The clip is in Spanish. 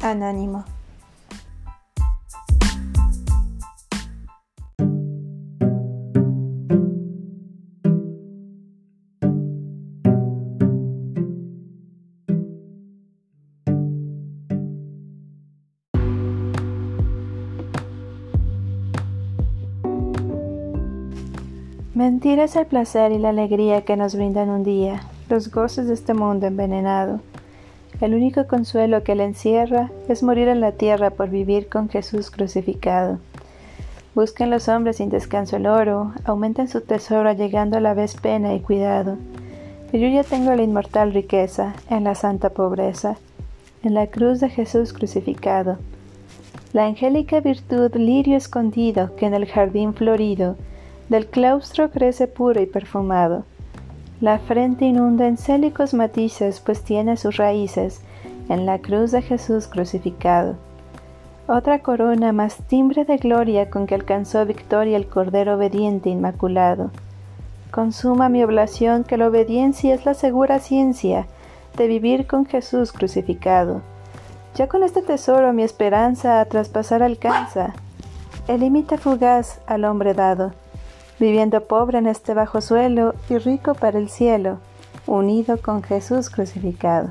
Anónimo. Mentira es el placer y la alegría que nos brindan un día, los goces de este mundo envenenado el único consuelo que le encierra es morir en la tierra por vivir con Jesús crucificado. Busquen los hombres sin descanso el oro, aumenten su tesoro llegando a la vez pena y cuidado. Pero yo ya tengo la inmortal riqueza en la santa pobreza, en la cruz de Jesús crucificado. La angélica virtud lirio escondido que en el jardín florido del claustro crece puro y perfumado la frente inunda en célicos matices, pues tiene sus raíces en la cruz de Jesús crucificado. Otra corona más timbre de gloria con que alcanzó victoria el Cordero obediente inmaculado. Consuma mi oblación que la obediencia es la segura ciencia de vivir con Jesús crucificado. Ya con este tesoro mi esperanza a traspasar alcanza, el límite fugaz al hombre dado viviendo pobre en este bajo suelo y rico para el cielo, unido con Jesús crucificado.